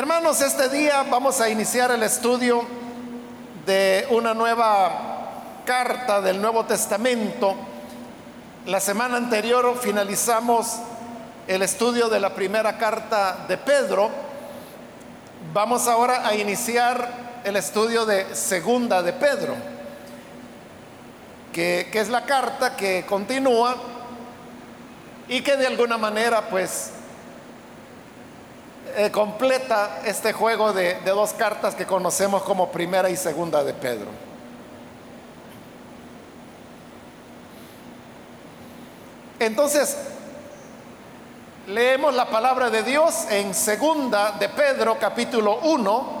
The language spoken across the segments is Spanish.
Hermanos, este día vamos a iniciar el estudio de una nueva carta del Nuevo Testamento. La semana anterior finalizamos el estudio de la primera carta de Pedro. Vamos ahora a iniciar el estudio de segunda de Pedro, que, es la carta que continúa y que de alguna manera pues eh, completa este juego de, dos cartas que conocemos como primera y segunda de Pedro. Entonces, leemos la palabra de Dios en segunda de Pedro capítulo 1,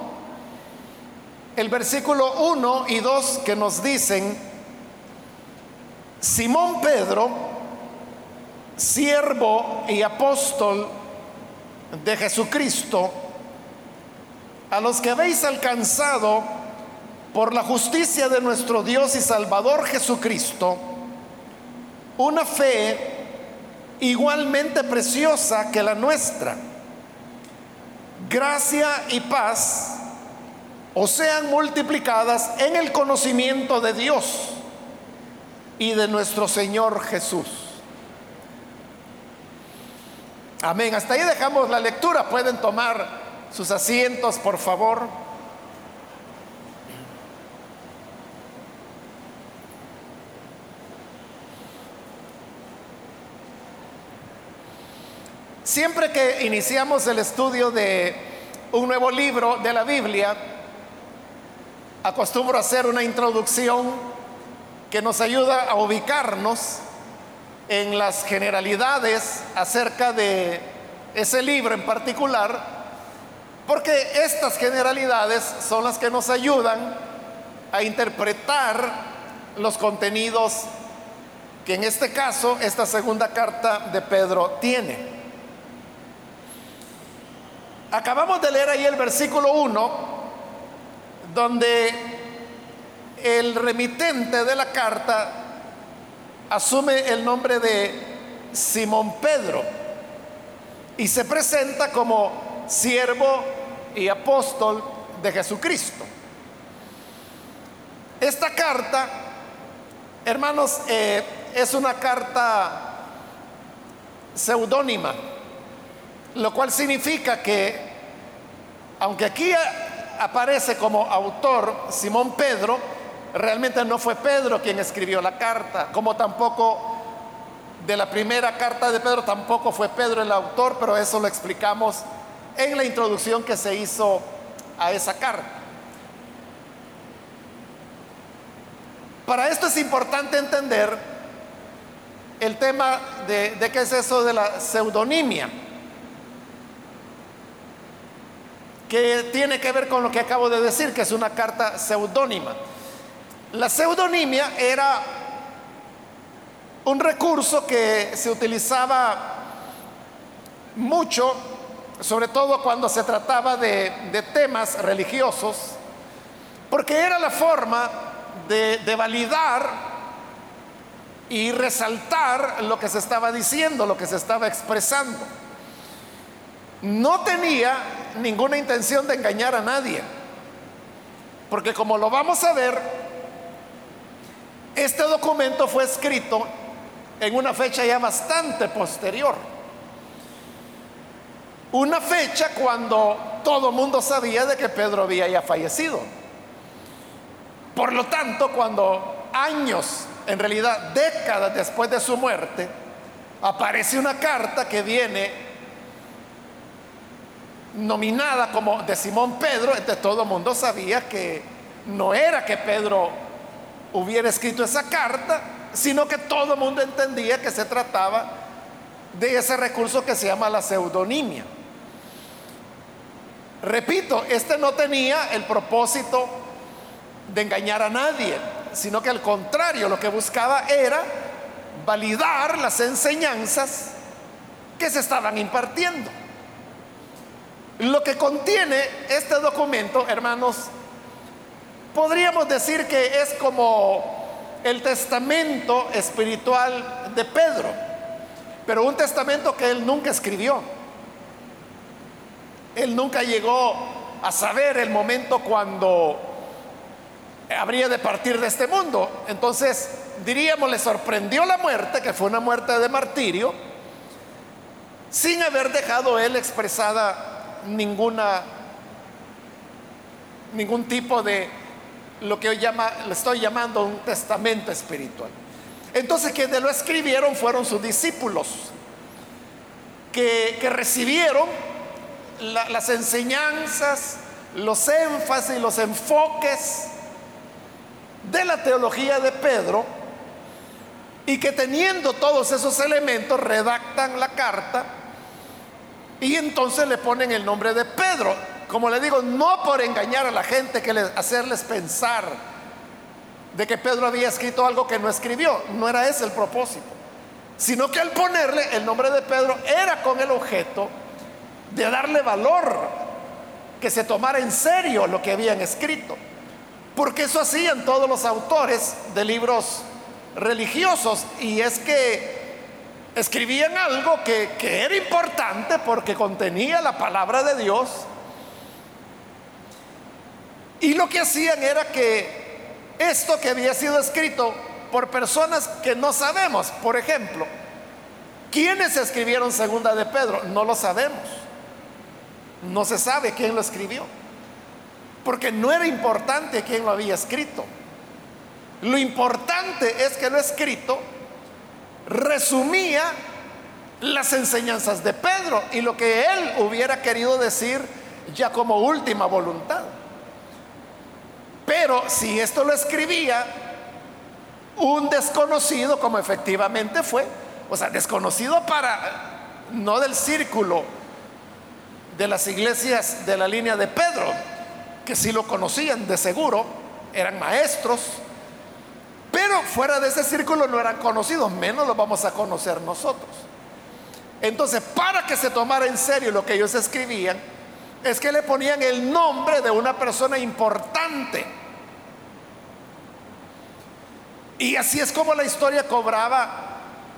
el versículo 1 y 2 que nos dicen, Simón Pedro, siervo y apóstol de Jesucristo, a los que habéis alcanzado por la justicia de nuestro Dios y Salvador Jesucristo, una fe igualmente preciosa que la nuestra. Gracia y paz o sean multiplicadas en el conocimiento de Dios y de nuestro Señor Jesús Amén. Hasta ahí dejamos la lectura. Pueden tomar sus asientos, por favor. Siempre que iniciamos el estudio de un nuevo libro de la Biblia, acostumbro a hacer una introducción que nos ayuda a ubicarnos en las generalidades acerca de ese libro en particular, porque estas generalidades son las que nos ayudan a interpretar los contenidos que en este caso esta segunda carta de Pedro tiene. Acabamos de leer ahí el versículo 1, donde el remitente de la carta asume el nombre de Simón Pedro y se presenta como siervo y apóstol de Jesucristo. Esta carta, hermanos, eh, es una carta seudónima, lo cual significa que, aunque aquí aparece como autor Simón Pedro, Realmente no fue Pedro quien escribió la carta, como tampoco de la primera carta de Pedro, tampoco fue Pedro el autor, pero eso lo explicamos en la introducción que se hizo a esa carta. Para esto es importante entender el tema de, de qué es eso de la pseudonimia, que tiene que ver con lo que acabo de decir, que es una carta seudónima. La pseudonimia era un recurso que se utilizaba mucho, sobre todo cuando se trataba de, temas religiosos, porque era la forma de, validar y resaltar lo que se estaba diciendo, lo que se estaba expresando. No tenía ninguna intención de engañar a nadie, porque como lo vamos a ver, este documento fue escrito en una fecha ya bastante posterior. Una fecha cuando todo el mundo sabía de que Pedro había ya fallecido. Por lo tanto, cuando años, en realidad décadas después de su muerte, aparece una carta que viene nominada como de Simón Pedro, entonces todo el mundo sabía que no era que Pedro hubiera escrito esa carta, sino que todo el mundo entendía que se trataba de ese recurso que se llama la pseudonimia. Repito, este no tenía el propósito de engañar a nadie, sino que al contrario, lo que buscaba era validar las enseñanzas que se estaban impartiendo. Lo que contiene este documento, hermanos, Podríamos decir que es como el testamento espiritual de Pedro, pero un testamento que él nunca escribió. Él nunca llegó a saber el momento cuando habría de partir de este mundo. Entonces, diríamos, le sorprendió la muerte, que fue una muerte de martirio, sin haber dejado él expresada ninguna ningún tipo de lo que hoy llama, le estoy llamando un testamento espiritual. Entonces quienes lo escribieron fueron sus discípulos, que, recibieron las enseñanzas, los énfasis, los enfoques de la teología de Pedro, y que teniendo todos esos elementos redactan la carta y entonces le ponen el nombre de Pedro. Como le digo, no por engañar a la gente, que hacerles pensar de que Pedro había escrito algo que no escribió. No era ese el propósito. Sino que al ponerle el nombre de Pedro era con el objeto de darle valor, que se tomara en serio lo que habían escrito. Porque eso hacían todos los autores de libros religiosos. Y es que escribían algo que, que era importante porque contenía la palabra de Dios y lo que hacían era que esto que había sido escrito por personas que no sabemos, por ejemplo, ¿quiénes escribieron segunda de Pedro? No lo sabemos. No se sabe quién lo escribió. Porque no era importante quién lo había escrito. Lo importante es que lo escrito resumía las enseñanzas de Pedro y lo que él hubiera querido decir ya como última voluntad. Pero si esto lo escribía un desconocido, como efectivamente fue, o sea, desconocido para, no del círculo de las iglesias de la línea de Pedro, que sí lo conocían de seguro, eran maestros, pero fuera de ese círculo no eran conocidos, menos lo vamos a conocer nosotros. Entonces, para que se tomara en serio lo que ellos escribían, es que le ponían el nombre de una persona importante y así es como la historia cobraba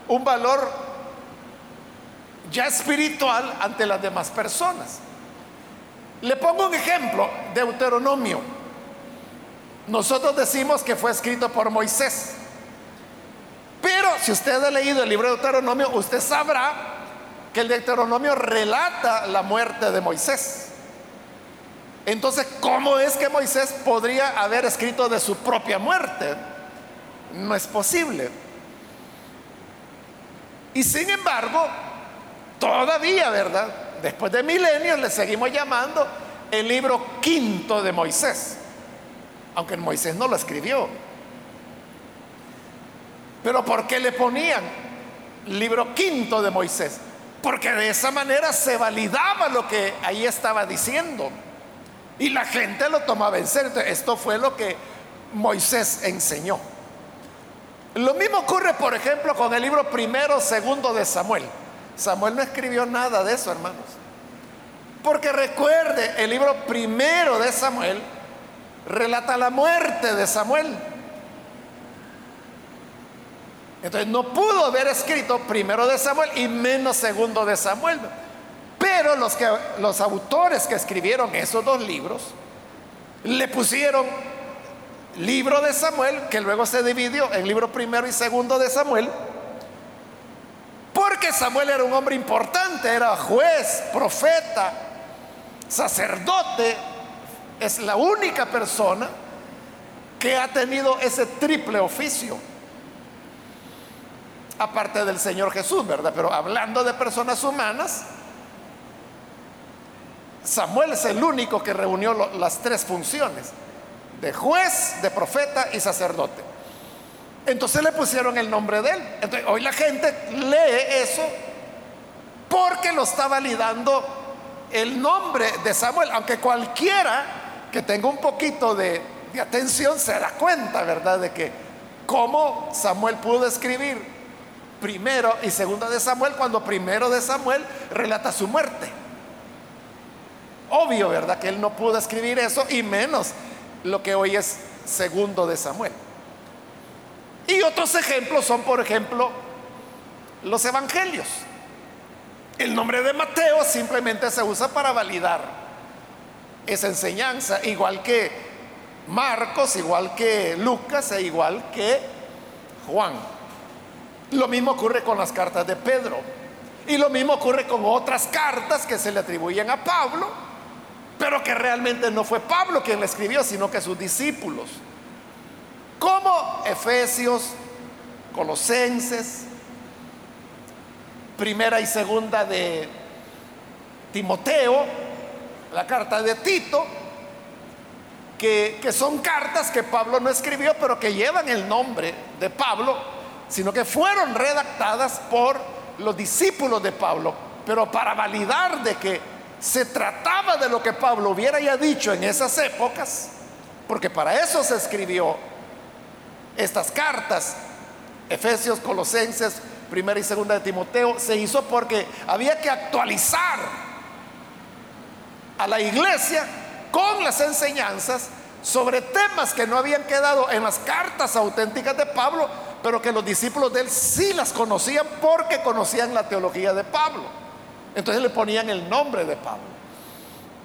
un valor ya espiritual ante las demás personas. Le pongo un ejemplo, Deuteronomio. Nosotros decimos que fue escrito por Moisés. Pero si usted ha leído el libro de Deuteronomio, usted sabrá que el Deuteronomio relata la muerte de Moisés. Entonces, ¿cómo es que Moisés podría haber escrito de su propia muerte? No es posible. Y sin embargo, todavía, ¿verdad? Después de milenios le seguimos llamando el libro quinto de Moisés, aunque Moisés no lo escribió. Pero ¿por qué le ponían libro quinto de Moisés? Porque de esa manera se validaba lo que ahí estaba diciendo. Y la gente lo tomaba en serio. Esto fue lo que Moisés enseñó. Lo mismo ocurre, por ejemplo, con el libro primero, segundo de Samuel. Samuel no escribió nada de eso, hermanos. Porque recuerde, el libro primero de Samuel relata la muerte de Samuel. Entonces no pudo haber escrito primero de Samuel y menos segundo de Samuel. Pero los, que, los autores que escribieron esos dos libros le pusieron libro de Samuel, que luego se dividió en libro primero y segundo de Samuel, porque Samuel era un hombre importante, era juez, profeta, sacerdote, es la única persona que ha tenido ese triple oficio, aparte del Señor Jesús, ¿verdad? Pero hablando de personas humanas, Samuel es el único que reunió las tres funciones de juez, de profeta y sacerdote. Entonces le pusieron el nombre de él. Entonces, hoy la gente lee eso porque lo está validando el nombre de Samuel, aunque cualquiera que tenga un poquito de, de atención se da cuenta, ¿verdad? De que cómo Samuel pudo escribir primero y segundo de Samuel cuando primero de Samuel relata su muerte. Obvio, ¿verdad? Que él no pudo escribir eso y menos lo que hoy es segundo de Samuel. Y otros ejemplos son, por ejemplo, los evangelios. El nombre de Mateo simplemente se usa para validar esa enseñanza, igual que Marcos, igual que Lucas e igual que Juan. Lo mismo ocurre con las cartas de Pedro. Y lo mismo ocurre con otras cartas que se le atribuyen a Pablo, pero que realmente no fue Pablo quien la escribió, sino que sus discípulos. Como Efesios, Colosenses, primera y segunda de Timoteo, la carta de Tito, que, que, son cartas que Pablo no escribió, pero que llevan el nombre de Pablo, sino que fueron redactadas por los discípulos de Pablo, pero para validar de que se trataba de lo que Pablo hubiera ya dicho en esas épocas, porque para eso se escribió estas cartas, Efesios, Colosenses, primera y segunda de Timoteo, se hizo porque había que actualizar a la iglesia con las enseñanzas sobre temas que no habían quedado en las cartas auténticas de Pablo, pero que los discípulos de él sí las conocían porque conocían la teología de Pablo. Entonces le ponían el nombre de Pablo.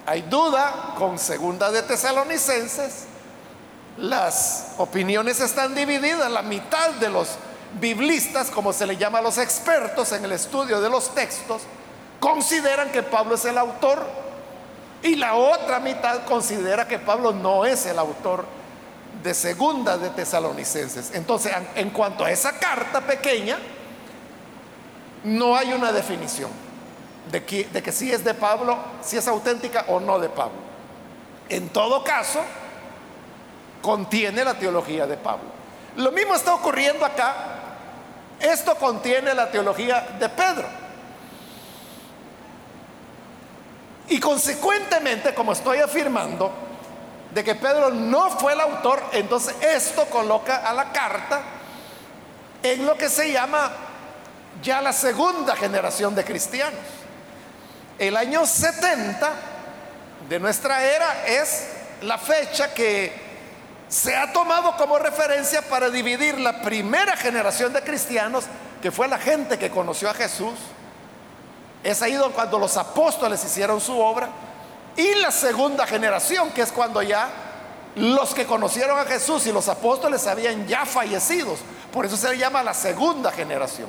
Hay duda con segunda de Tesalonicenses, las opiniones están divididas, la mitad de los biblistas, como se le llama a los expertos en el estudio de los textos, consideran que Pablo es el autor y la otra mitad considera que Pablo no es el autor de segunda de tesalonicenses. Entonces, en cuanto a esa carta pequeña, no hay una definición de que, si es de Pablo, si es auténtica o no de Pablo. En todo caso, contiene la teología de Pablo. Lo mismo está ocurriendo acá. Esto contiene la teología de Pedro. Y consecuentemente, como estoy afirmando, de que Pedro no fue el autor, entonces esto coloca a la carta en lo que se llama ya la segunda generación de cristianos. El año 70 de nuestra era es la fecha que se ha tomado como referencia para dividir la primera generación de cristianos, que fue la gente que conoció a Jesús. Es ahí cuando los apóstoles hicieron su obra y la segunda generación, que es cuando ya los que conocieron a Jesús y los apóstoles habían ya fallecidos. Por eso se le llama la segunda generación.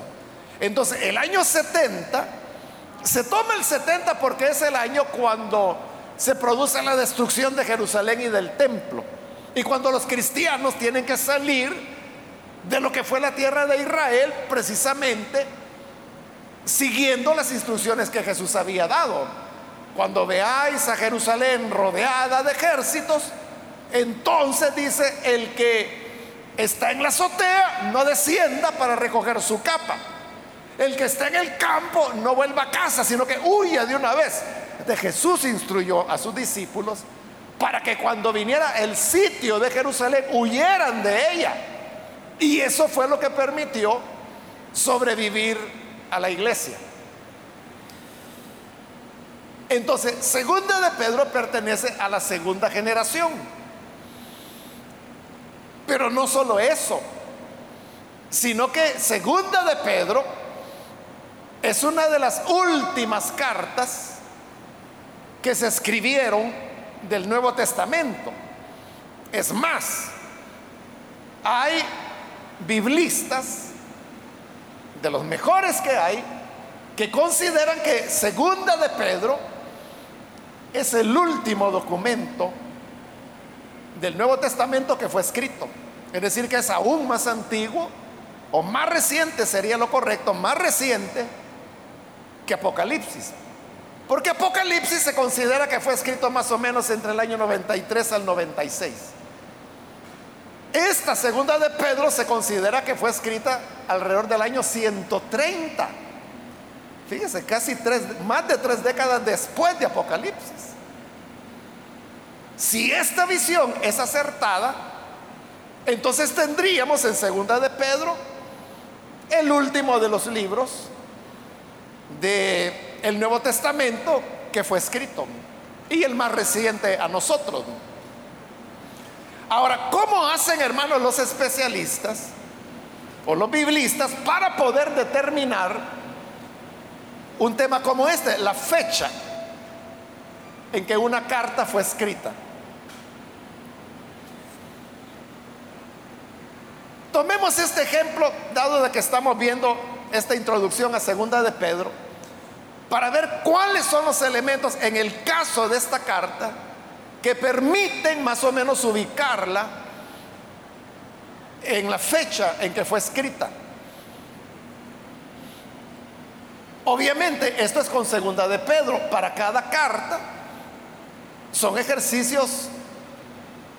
Entonces, el año 70, se toma el 70 porque es el año cuando se produce la destrucción de Jerusalén y del templo. Y cuando los cristianos tienen que salir de lo que fue la tierra de Israel, precisamente siguiendo las instrucciones que Jesús había dado. Cuando veáis a Jerusalén rodeada de ejércitos, entonces dice el que está en la azotea no descienda para recoger su capa. El que está en el campo no vuelva a casa, sino que huya de una vez. De Jesús instruyó a sus discípulos para que cuando viniera el sitio de Jerusalén huyeran de ella. Y eso fue lo que permitió sobrevivir a la iglesia. Entonces, segunda de Pedro pertenece a la segunda generación. Pero no solo eso, sino que segunda de Pedro es una de las últimas cartas que se escribieron del Nuevo Testamento. Es más, hay biblistas de los mejores que hay que consideran que segunda de Pedro es el último documento del Nuevo Testamento que fue escrito. Es decir, que es aún más antiguo o más reciente, sería lo correcto, más reciente que Apocalipsis. Porque Apocalipsis se considera que fue escrito más o menos entre el año 93 al 96. Esta segunda de Pedro se considera que fue escrita alrededor del año 130 Fíjese, casi tres, más de tres décadas después de Apocalipsis. Si esta visión es acertada, entonces tendríamos en segunda de Pedro el último de los libros del el Nuevo Testamento que fue escrito y el más reciente a nosotros. Ahora, ¿cómo hacen, hermanos, los especialistas o los biblistas para poder determinar un tema como este, la fecha en que una carta fue escrita. Tomemos este ejemplo, dado de que estamos viendo esta introducción a segunda de Pedro, para ver cuáles son los elementos en el caso de esta carta que permiten más o menos ubicarla en la fecha en que fue escrita. Obviamente, esto es con segunda de Pedro. Para cada carta son ejercicios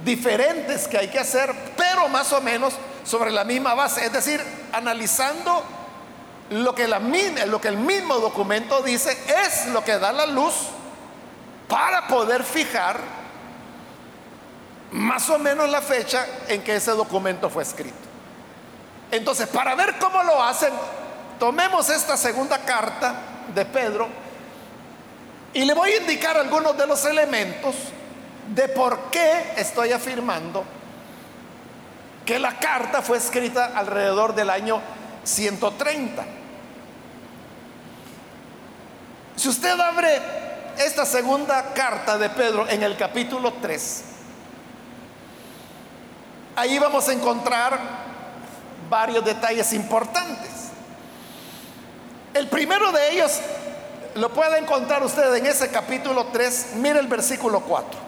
diferentes que hay que hacer, pero más o menos sobre la misma base. Es decir, analizando lo que, el mismo documento dice es lo que da la luz para poder fijar más o menos la fecha en que ese documento fue escrito. Entonces, para ver cómo lo hacen, tomemos esta segunda carta de Pedro y le voy a indicar algunos de los elementos de por qué estoy afirmando que la carta fue escrita alrededor del año 130. Si usted abre esta segunda carta de Pedro en el capítulo 3, ahí vamos a encontrar varios detalles importantes. El primero de ellos lo puede encontrar usted en ese capítulo 3, mire el versículo 4.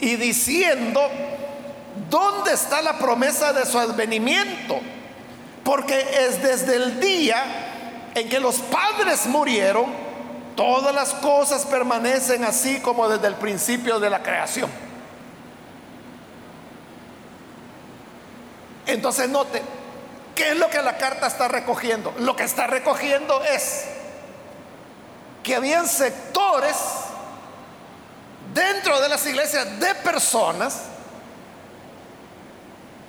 Y diciendo, ¿dónde está la promesa de su advenimiento? Porque es desde el día en que los padres murieron, todas las cosas permanecen así como desde el principio de la creación. Entonces note, ¿qué es lo que la carta está recogiendo? Lo que está recogiendo es que habían sectores dentro de las iglesias de personas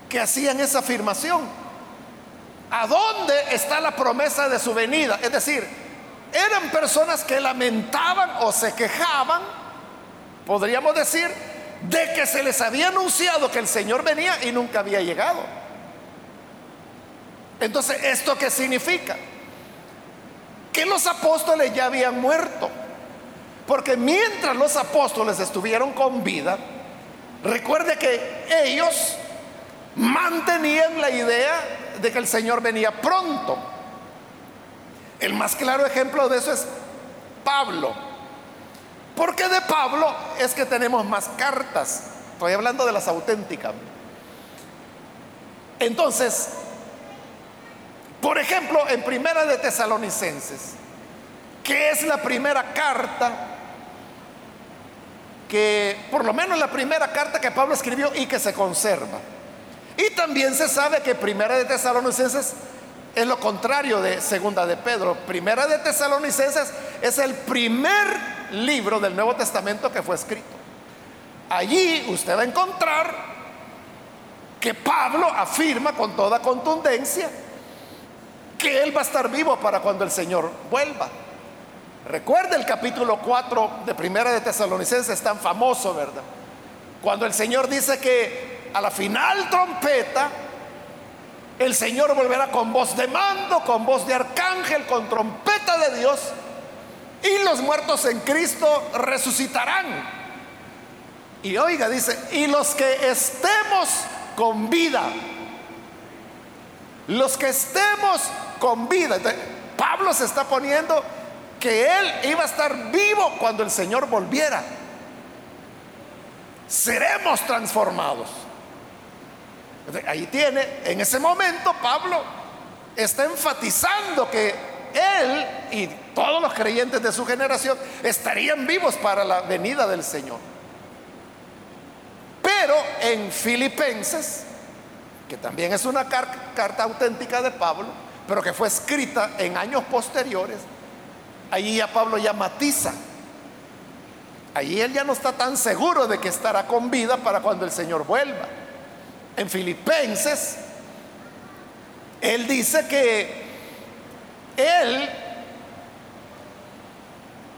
que hacían esa afirmación. ¿A dónde está la promesa de su venida? Es decir, eran personas que lamentaban o se quejaban, podríamos decir, de que se les había anunciado que el Señor venía y nunca había llegado. Entonces, ¿esto qué significa? Que los apóstoles ya habían muerto. Porque mientras los apóstoles estuvieron con vida, recuerde que ellos mantenían la idea de que el Señor venía pronto. El más claro ejemplo de eso es Pablo. Porque de Pablo es que tenemos más cartas. Estoy hablando de las auténticas. Entonces, por ejemplo, en Primera de Tesalonicenses, que es la primera carta que, por lo menos la primera carta que Pablo escribió y que se conserva. Y también se sabe que Primera de Tesalonicenses es lo contrario de Segunda de Pedro. Primera de Tesalonicenses es el primer libro del Nuevo Testamento que fue escrito. Allí usted va a encontrar que Pablo afirma con toda contundencia que Él va a estar vivo para cuando el Señor vuelva. Recuerde el capítulo 4 de Primera de Tesalonicenses, es tan famoso, ¿verdad? Cuando el Señor dice que a la final trompeta, el Señor volverá con voz de mando, con voz de arcángel, con trompeta de Dios, y los muertos en Cristo resucitarán. Y oiga, dice, y los que estemos con vida, los que estemos con vida. Pablo se está poniendo que él iba a estar vivo cuando el Señor volviera. Seremos transformados. Ahí tiene, en ese momento Pablo está enfatizando que él y todos los creyentes de su generación estarían vivos para la venida del Señor. Pero en Filipenses, que también es una carta auténtica de Pablo, pero que fue escrita en años posteriores, allí ya Pablo ya matiza. Allí él ya no está tan seguro de que estará con vida para cuando el Señor vuelva. En Filipenses, él dice que él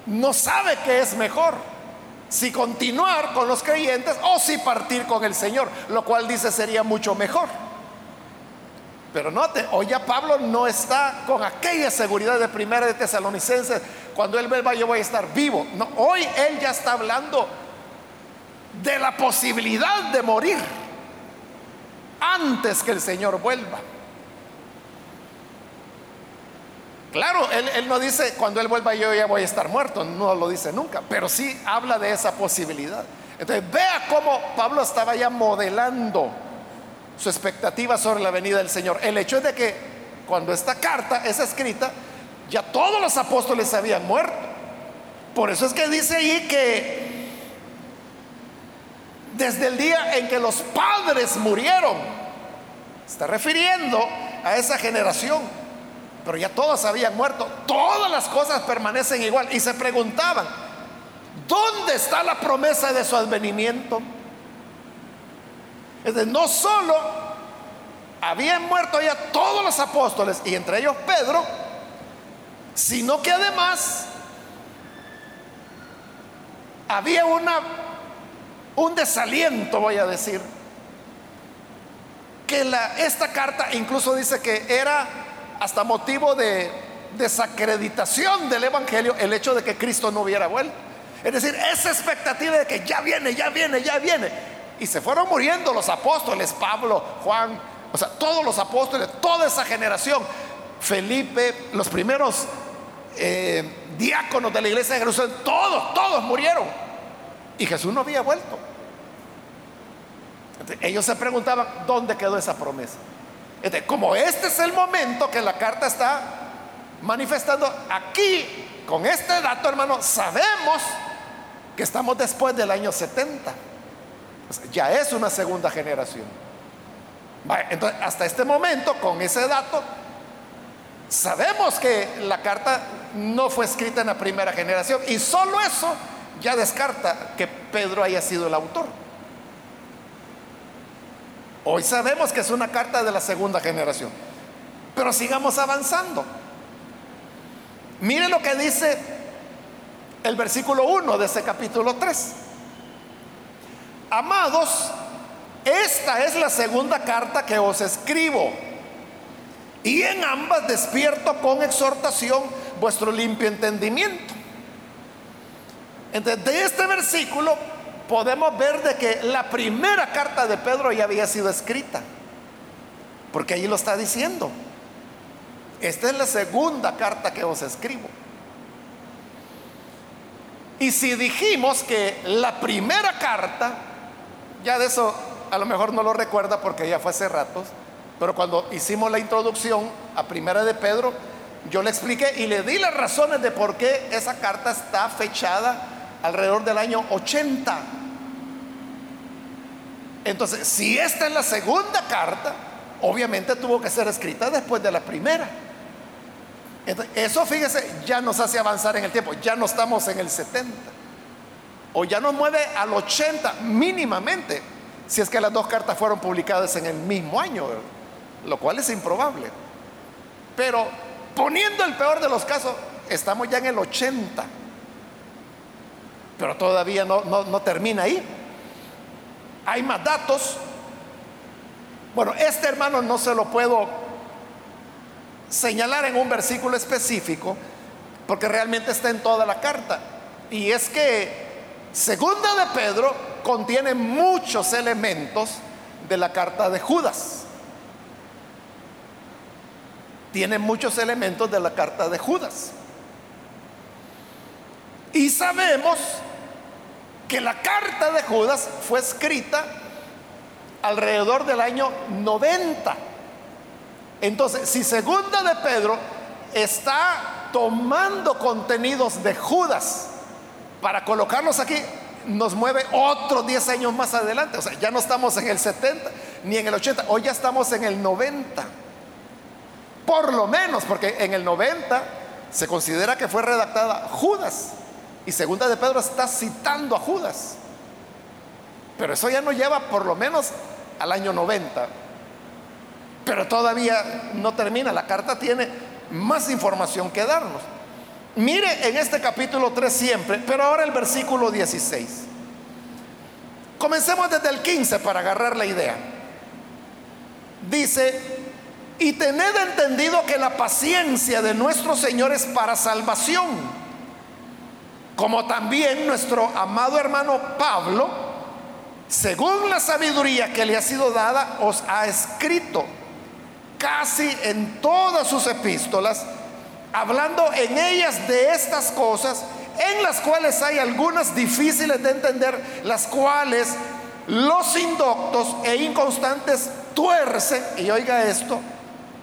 no sabe qué es mejor, si continuar con los creyentes o si partir con el Señor, lo cual dice sería mucho mejor. Pero note, hoy ya Pablo no está con aquella seguridad de primera de Tesalonicenses, cuando él vuelva yo voy a estar vivo. No, hoy él ya está hablando de la posibilidad de morir antes que el Señor vuelva. Claro, él, no dice cuando él vuelva yo ya voy a estar muerto, no lo dice nunca, pero sí habla de esa posibilidad. Entonces vea cómo Pablo estaba ya modelando su expectativa sobre la venida del Señor. El hecho es de que cuando esta carta es escrita, ya todos los apóstoles habían muerto. Por eso es que dice ahí que desde el día en que los padres murieron, está refiriendo a esa generación, pero ya todos habían muerto, todas las cosas permanecen igual. Y se preguntaban, ¿dónde está la promesa de su advenimiento? Es decir, no solo habían muerto ya todos los apóstoles y entre ellos Pedro, sino que además había una un desaliento, voy a decir, que esta carta incluso dice que era hasta motivo de desacreditación del Evangelio el hecho de que Cristo no hubiera vuelto. Es decir, esa expectativa de que ya viene, ya viene, ya viene. Y se fueron muriendo los apóstoles, Pablo, Juan, o sea, todos los apóstoles, toda esa generación, Felipe, los primeros eh, diáconos de la iglesia de Jerusalén, todos, todos murieron. Y Jesús no había vuelto. Ellos se preguntaban, ¿dónde quedó esa promesa? como este es el momento que la carta está manifestando aquí, con este dato, hermano, sabemos que estamos después del año 70. ya es una segunda generación. Entonces, hasta este momento, con ese dato, sabemos que la carta no fue escrita en la primera generación y solo eso ya descarta que Pedro haya sido el autor. Hoy sabemos que es una carta de la segunda generación. Pero sigamos avanzando. Mire lo que dice el versículo 1 de ese capítulo 3. Amados, esta es la segunda carta que os escribo. Y en ambas despierto con exhortación vuestro limpio entendimiento. Entonces, de este versículo podemos ver de que la primera carta de Pedro ya había sido escrita, porque ahí lo está diciendo. Esta es la segunda carta que os escribo. Y si dijimos que la primera carta, ya de eso a lo mejor no lo recuerda porque ya fue hace ratos, pero cuando hicimos la introducción a primera de Pedro, yo le expliqué y le di las razones de por qué esa carta está fechada alrededor del año 80 entonces, si esta es la segunda carta, obviamente tuvo que ser escrita después de la primera. eso, fíjese, ya nos hace avanzar en el tiempo. Ya no estamos en el 70. O ya nos mueve al 80 mínimamente, si es que las dos cartas fueron publicadas en el mismo año, lo cual es improbable. Pero poniendo el peor de los casos, estamos ya en el 80. Pero todavía no, termina ahí. Hay más datos. Bueno, este hermano no se lo puedo señalar en un versículo específico, porque realmente está en toda la carta. Y es que Segunda de Pedro contiene muchos elementos de la carta de Judas. Tiene muchos elementos de la carta de Judas. Y sabemos que la carta de Judas fue escrita alrededor del año 90. Entonces, si segunda de Pedro está tomando contenidos de Judas para colocarlos aquí, nos mueve otros 10 años más adelante. O sea, ya no estamos en el 70 ni en el 80, hoy ya estamos en el 90. Por lo menos, porque en el 90 se considera que fue redactada Judas. Y segunda de Pedro está citando a Judas. Pero eso ya no lleva por lo menos al año 90. Pero todavía no termina. La carta tiene más información que darnos. Mire en este capítulo 3 siempre, pero ahora el versículo 16. Comencemos desde el 15 para agarrar la idea. Dice, y tened entendido que la paciencia de nuestro Señor es para salvación, como también nuestro amado hermano Pablo, según la sabiduría que le ha sido dada, os ha escrito casi en todas sus epístolas, hablando en ellas de estas cosas, en las cuales hay algunas difíciles de entender, las cuales los indoctos e inconstantes tuercen, y oiga esto,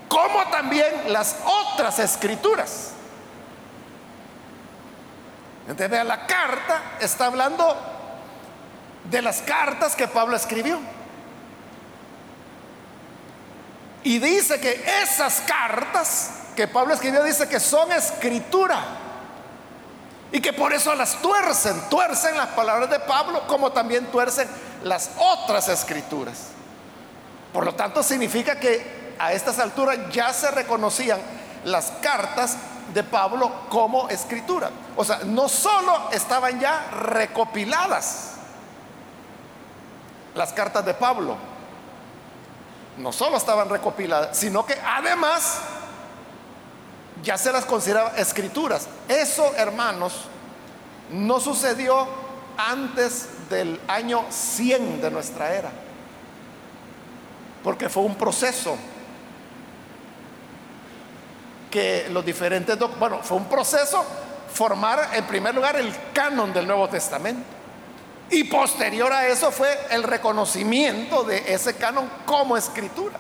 como también las otras escrituras. Entonces, la carta está hablando de las cartas que Pablo escribió. Y dice que esas cartas que Pablo escribió, dice que son escritura. Y que por eso las tuercen, tuercen las palabras de Pablo como también tuercen las otras escrituras. Por lo tanto, significa que a estas alturas ya se reconocían las cartas de Pablo como escritura. O sea, no solo estaban ya recopiladas las cartas de Pablo, no solo estaban recopiladas, sino que además ya se las consideraba escrituras. Eso, hermanos, no sucedió antes del año 100 de nuestra era, porque fue un proceso que los diferentes, bueno, fue un proceso formar en primer lugar el canon del Nuevo Testamento. Y posterior a eso fue el reconocimiento de ese canon como escritura.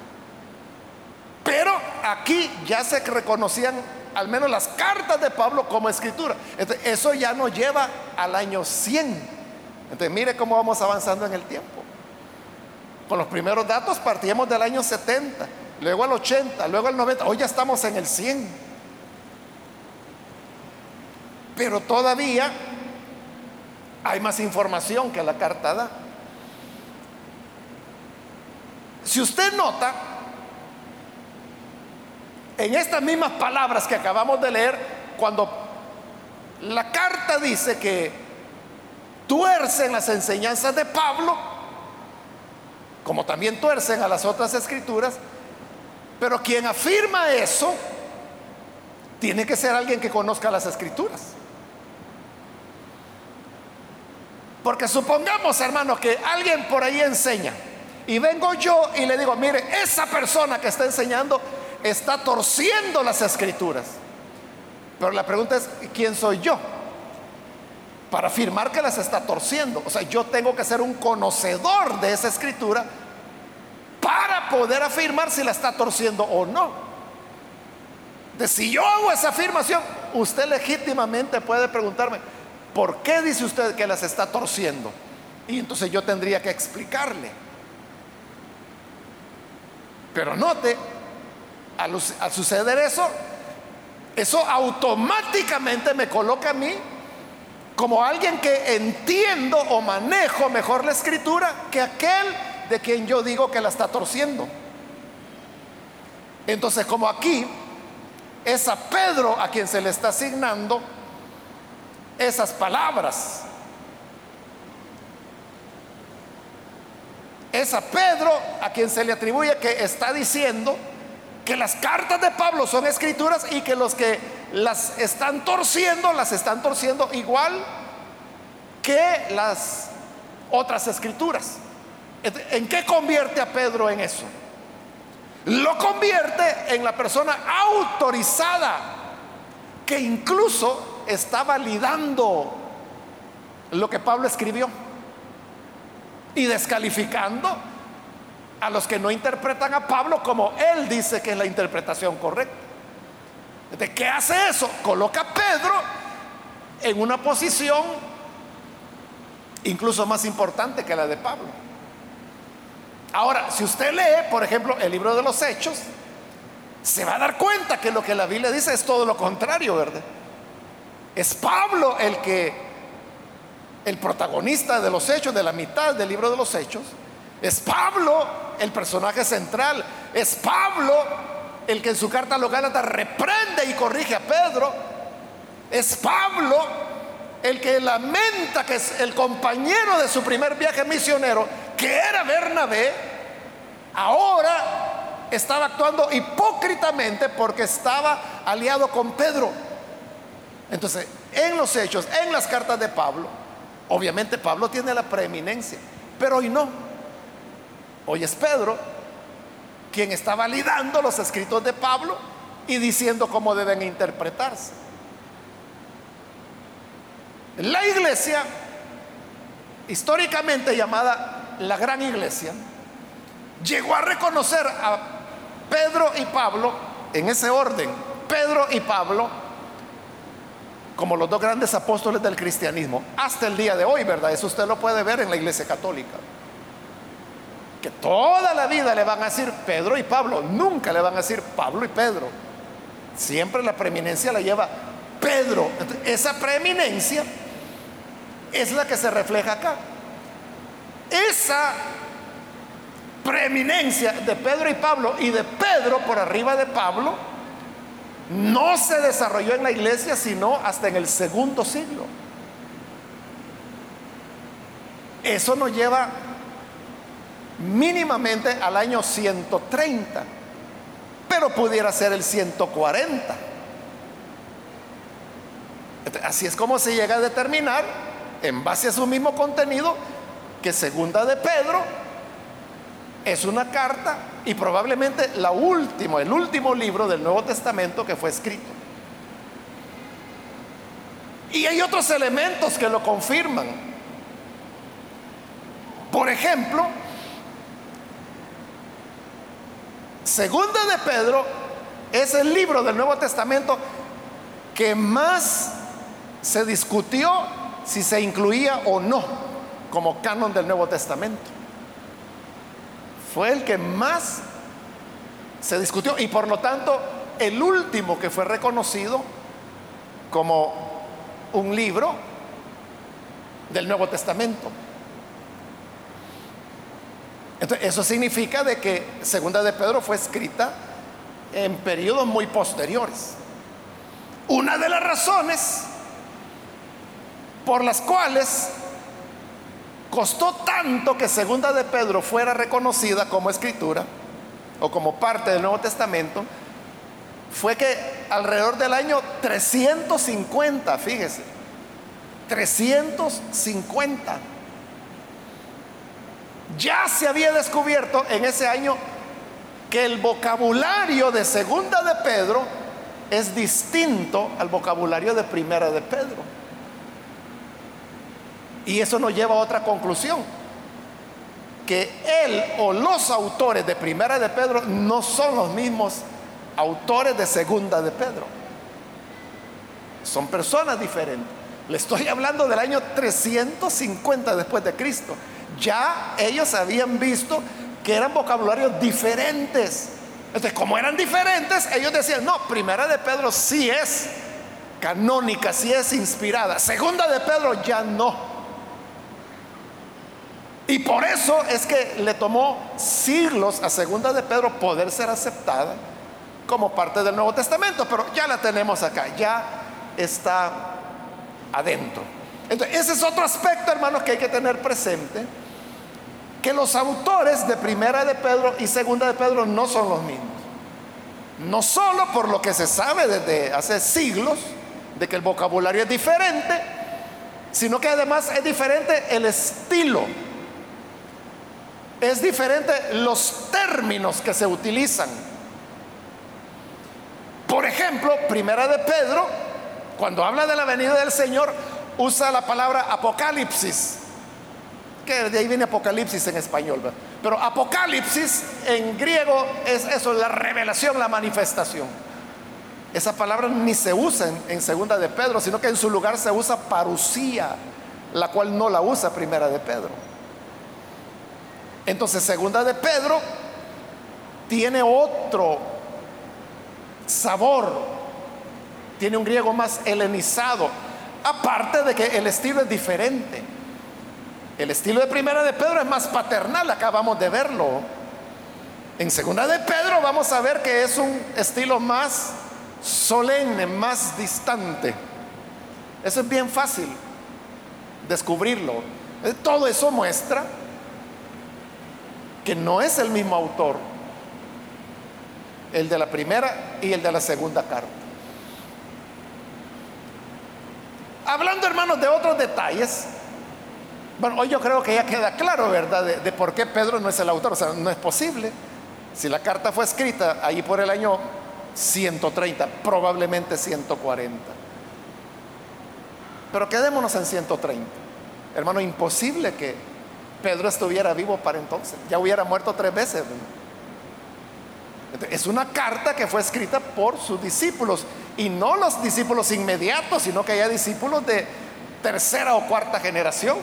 Pero aquí ya se reconocían al menos las cartas de Pablo como escritura. Eso ya nos lleva al año 100. Entonces, mire cómo vamos avanzando en el tiempo. Con los primeros datos partíamos del año 70 luego al 80, luego al 90, hoy ya estamos en el 100. Pero todavía hay más información que la carta da. Si usted nota, en estas mismas palabras que acabamos de leer, cuando la carta dice que tuercen las enseñanzas de Pablo, como también tuercen a las otras escrituras, pero quien afirma eso tiene que ser alguien que conozca las escrituras. Porque supongamos, hermano, que alguien por ahí enseña y vengo yo y le digo, mire, esa persona que está enseñando está torciendo las escrituras. Pero la pregunta es, ¿quién soy yo? Para afirmar que las está torciendo. O sea, yo tengo que ser un conocedor de esa escritura para poder afirmar si la está torciendo o no. De si yo hago esa afirmación, usted legítimamente puede preguntarme, ¿por qué dice usted que las está torciendo? Y entonces yo tendría que explicarle. Pero note, al, suceder eso, eso automáticamente me coloca a mí como alguien que entiendo o manejo mejor la escritura que aquel de quien yo digo que la está torciendo. Entonces, como aquí es a Pedro a quien se le está asignando esas palabras. Es a Pedro a quien se le atribuye que está diciendo que las cartas de Pablo son escrituras y que los que las están torciendo, las están torciendo igual que las otras escrituras. ¿En qué convierte a Pedro en eso? Lo convierte en la persona autorizada que incluso está validando lo que Pablo escribió y descalificando a los que no interpretan a Pablo como él dice que es la interpretación correcta. ¿De qué hace eso? Coloca a Pedro en una posición incluso más importante que la de Pablo. Ahora, si usted lee, por ejemplo, el libro de los Hechos, se va a dar cuenta que lo que la Biblia dice es todo lo contrario, ¿verdad? Es Pablo el que, el protagonista de los Hechos, de la mitad del libro de los Hechos, es Pablo el personaje central, es Pablo el que en su carta a los Gálatas reprende y corrige a Pedro, es Pablo el que lamenta que es el compañero de su primer viaje misionero que era Bernabé, ahora estaba actuando hipócritamente porque estaba aliado con Pedro. Entonces, en los hechos, en las cartas de Pablo, obviamente Pablo tiene la preeminencia, pero hoy no. Hoy es Pedro quien está validando los escritos de Pablo y diciendo cómo deben interpretarse. La iglesia, históricamente llamada la gran iglesia, llegó a reconocer a Pedro y Pablo en ese orden. Pedro y Pablo como los dos grandes apóstoles del cristianismo, hasta el día de hoy, ¿verdad? Eso usted lo puede ver en la iglesia católica. Que toda la vida le van a decir Pedro y Pablo, nunca le van a decir Pablo y Pedro. Siempre la preeminencia la lleva Pedro. esa preeminencia es la que se refleja acá. Esa preeminencia de Pedro y Pablo y de Pedro por arriba de Pablo no se desarrolló en la iglesia sino hasta en el segundo siglo. Eso nos lleva mínimamente al año 130, pero pudiera ser el 140. Así es como se llega a determinar, en base a su mismo contenido, que segunda de Pedro es una carta y probablemente la última, el último libro del Nuevo Testamento que fue escrito. Y hay otros elementos que lo confirman. Por ejemplo, Segunda de Pedro es el libro del Nuevo Testamento que más se discutió si se incluía o no como canon del Nuevo Testamento fue el que más se discutió y por lo tanto el último que fue reconocido como un libro del Nuevo Testamento. Entonces, eso significa de que Segunda de Pedro fue escrita en periodos muy posteriores. Una de las razones por las cuales Costó tanto que Segunda de Pedro fuera reconocida como escritura o como parte del Nuevo Testamento, fue que alrededor del año 350, fíjese, 350, ya se había descubierto en ese año que el vocabulario de Segunda de Pedro es distinto al vocabulario de Primera de Pedro. Y eso nos lleva a otra conclusión, que él o los autores de Primera de Pedro no son los mismos autores de Segunda de Pedro. Son personas diferentes. Le estoy hablando del año 350 después de Cristo. Ya ellos habían visto que eran vocabularios diferentes. Entonces, como eran diferentes, ellos decían, no, Primera de Pedro sí es canónica, sí es inspirada. Segunda de Pedro ya no. Y por eso es que le tomó siglos a Segunda de Pedro poder ser aceptada como parte del Nuevo Testamento, pero ya la tenemos acá, ya está adentro. Entonces, ese es otro aspecto, hermanos, que hay que tener presente, que los autores de Primera de Pedro y Segunda de Pedro no son los mismos. No solo por lo que se sabe desde hace siglos, de que el vocabulario es diferente, sino que además es diferente el estilo es diferente los términos que se utilizan. Por ejemplo, Primera de Pedro, cuando habla de la venida del Señor, usa la palabra apocalipsis, que de ahí viene apocalipsis en español, pero apocalipsis en griego es eso, la revelación, la manifestación. Esa palabra ni se usa en, en segunda de Pedro, sino que en su lugar se usa parucía, la cual no la usa primera de Pedro. Entonces, segunda de Pedro tiene otro sabor, tiene un griego más helenizado, aparte de que el estilo es diferente. El estilo de primera de Pedro es más paternal, acabamos de verlo. En segunda de Pedro vamos a ver que es un estilo más solemne, más distante. Eso es bien fácil descubrirlo. Todo eso muestra que no es el mismo autor el de la primera y el de la segunda carta. Hablando, hermanos, de otros detalles, bueno, hoy yo creo que ya queda claro, ¿verdad?, de, de, por qué Pedro no es el autor. O sea, no es posible. Si la carta fue escrita ahí por el año 130, probablemente 140. Pero quedémonos en 130. Hermano, imposible que Pedro estuviera vivo para entonces. Ya hubiera muerto tres veces. Es una carta que fue escrita por sus discípulos y no los discípulos inmediatos, sino que hay discípulos de tercera o cuarta generación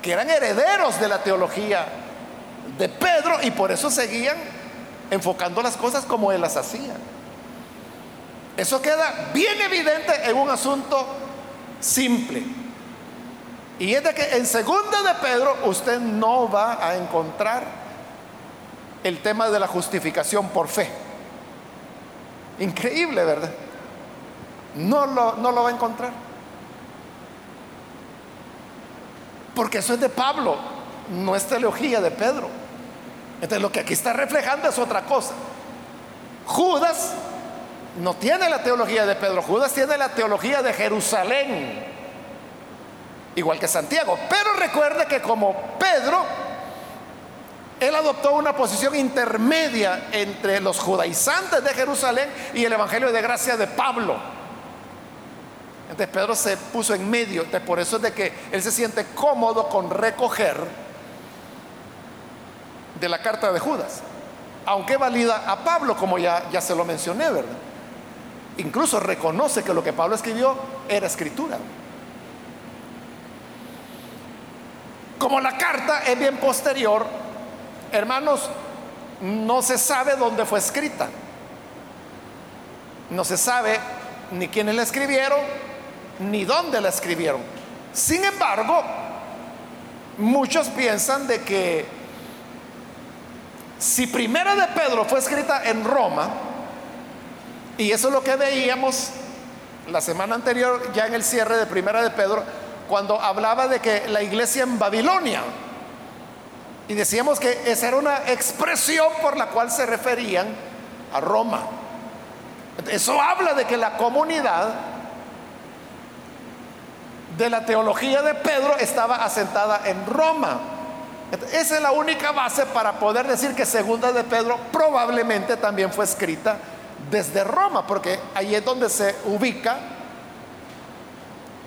que eran herederos de la teología de Pedro y por eso seguían enfocando las cosas como él las hacía. Eso queda bien evidente en un asunto simple. Y es de que en segunda de Pedro usted no va a encontrar el tema de la justificación por fe. Increíble, ¿verdad? No lo, no lo va a encontrar. Porque eso es de Pablo, no es teología de Pedro. Entonces lo que aquí está reflejando es otra cosa. Judas no tiene la teología de Pedro, Judas tiene la teología de Jerusalén, igual que Santiago. Pero recuerde que como Pedro, él adoptó una posición intermedia entre los judaizantes de Jerusalén y el Evangelio de gracia de Pablo. Entonces Pedro se puso en medio, entonces por eso es de que él se siente cómodo con recoger de la carta de Judas, aunque valida a Pablo, como ya, ya se lo mencioné, ¿verdad? Incluso reconoce que lo que Pablo escribió era escritura. Como la carta es bien posterior, hermanos, no se sabe dónde fue escrita. No se sabe ni quiénes la escribieron, ni dónde la escribieron. Sin embargo, muchos piensan de que si Primera de Pedro fue escrita en Roma, y eso es lo que veíamos la semana anterior, ya en el cierre de Primera de Pedro, cuando hablaba de que la iglesia en Babilonia, y decíamos que esa era una expresión por la cual se referían a Roma. Eso habla de que la comunidad de la teología de Pedro estaba asentada en Roma. Esa es la única base para poder decir que segunda de Pedro probablemente también fue escrita desde Roma, porque ahí es donde se ubica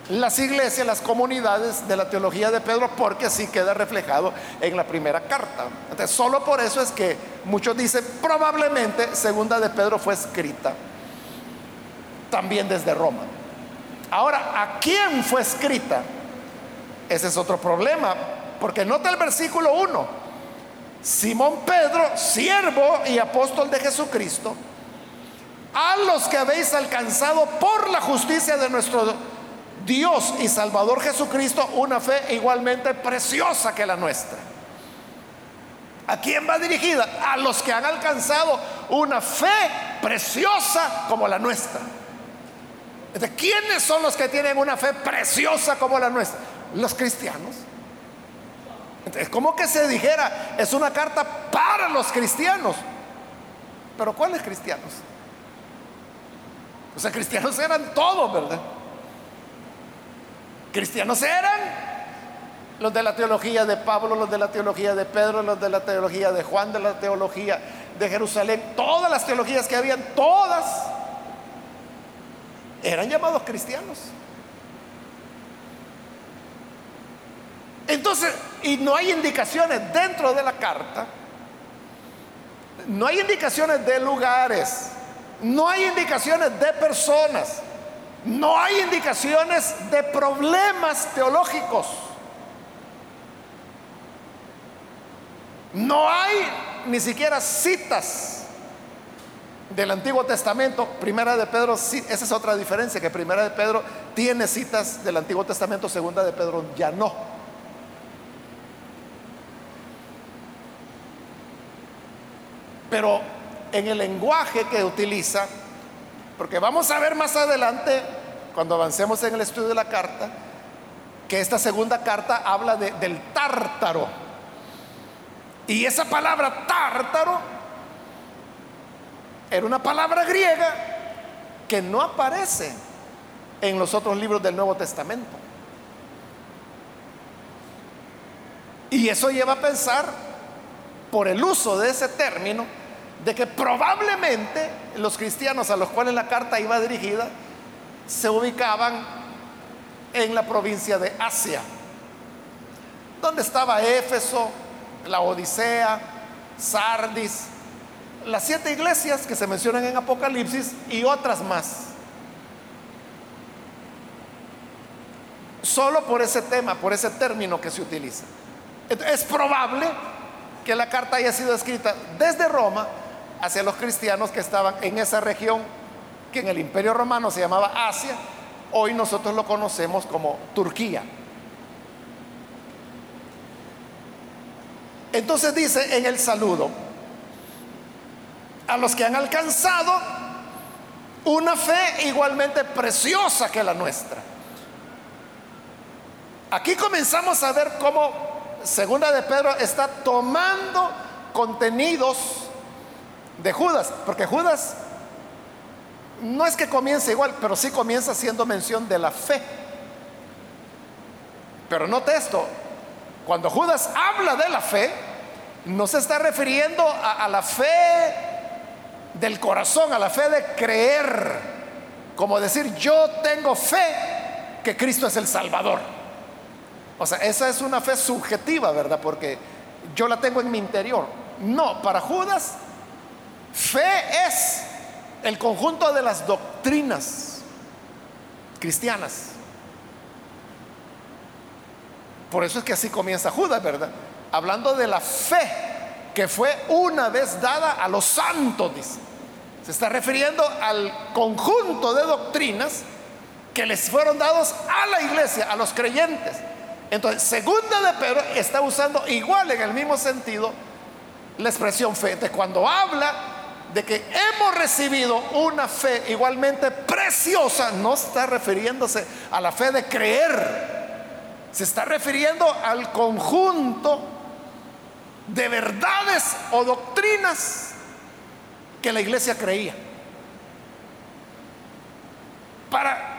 las iglesias, las comunidades de la teología de Pedro, porque así queda reflejado en la primera carta. Solo por eso es que muchos dicen, probablemente segunda de Pedro fue escrita también desde Roma. Ahora, ¿a quién fue escrita? Ese es otro problema, porque nota el versículo 1. Simón Pedro, siervo y apóstol de Jesucristo, a los que habéis alcanzado por la justicia de nuestro Dios y Salvador Jesucristo una fe igualmente preciosa que la nuestra. ¿A quién va dirigida? A los que han alcanzado una fe preciosa como la nuestra. ¿Quiénes son los que tienen una fe preciosa como la nuestra? Los cristianos. Es como que se dijera, es una carta para los cristianos. Pero ¿cuáles cristianos? O sea, cristianos eran todos, ¿verdad? Cristianos eran los de la teología de Pablo, los de la teología de Pedro, los de la teología de Juan, de la teología de Jerusalén, todas las teologías que habían, todas eran llamados cristianos. Entonces, y no hay indicaciones dentro de la carta, no hay indicaciones de lugares, no hay indicaciones de personas, no hay indicaciones de problemas teológicos. No hay ni siquiera citas del Antiguo Testamento. Primera de Pedro, esa es otra diferencia, que Primera de Pedro tiene citas del Antiguo Testamento, Segunda de Pedro ya no. Pero en el lenguaje que utiliza, porque vamos a ver más adelante, cuando avancemos en el estudio de la carta, que esta segunda carta habla del tártaro. Y esa palabra tártaro Era una palabra griega que no aparece en los otros libros del Nuevo Testamento. Y eso lleva a pensar, por el uso de ese término, de que probablemente los cristianos a los cuales la carta iba dirigida se ubicaban en la provincia de Asia, donde estaba Éfeso, la Odisea, Sardis, las siete iglesias que se mencionan en Apocalipsis y otras más. Solo por ese tema, por ese término que se utiliza. Es probable que la carta haya sido escrita desde Roma hacia los cristianos que estaban en esa región que en el imperio romano se llamaba Asia, hoy nosotros lo conocemos como Turquía. Entonces dice en el saludo, a los que han alcanzado una fe igualmente preciosa que la nuestra. Aquí comenzamos a ver cómo Segunda de Pedro está tomando contenidos de Judas, porque Judas no es que comience igual, pero sí comienza haciendo mención de la fe. Pero note esto, cuando Judas habla de la fe, no se está refiriendo a, a la fe del corazón, a la fe de creer, como decir, yo tengo fe que Cristo es el Salvador. O sea, esa es una fe subjetiva, ¿verdad? Porque yo la tengo en mi interior. No, para Judas, fe es el conjunto de las doctrinas cristianas. Por eso es que así comienza Judas, ¿verdad? Hablando de la fe que fue una vez dada a los santos, dice. Se está refiriendo al conjunto de doctrinas que les fueron dados a la iglesia, a los creyentes. Entonces, segunda de Pedro está usando igual en el mismo sentido la expresión fe. De cuando habla de que hemos recibido una fe igualmente preciosa, no está refiriéndose a la fe de creer, se está refiriendo al conjunto de verdades o doctrinas que la iglesia creía. Para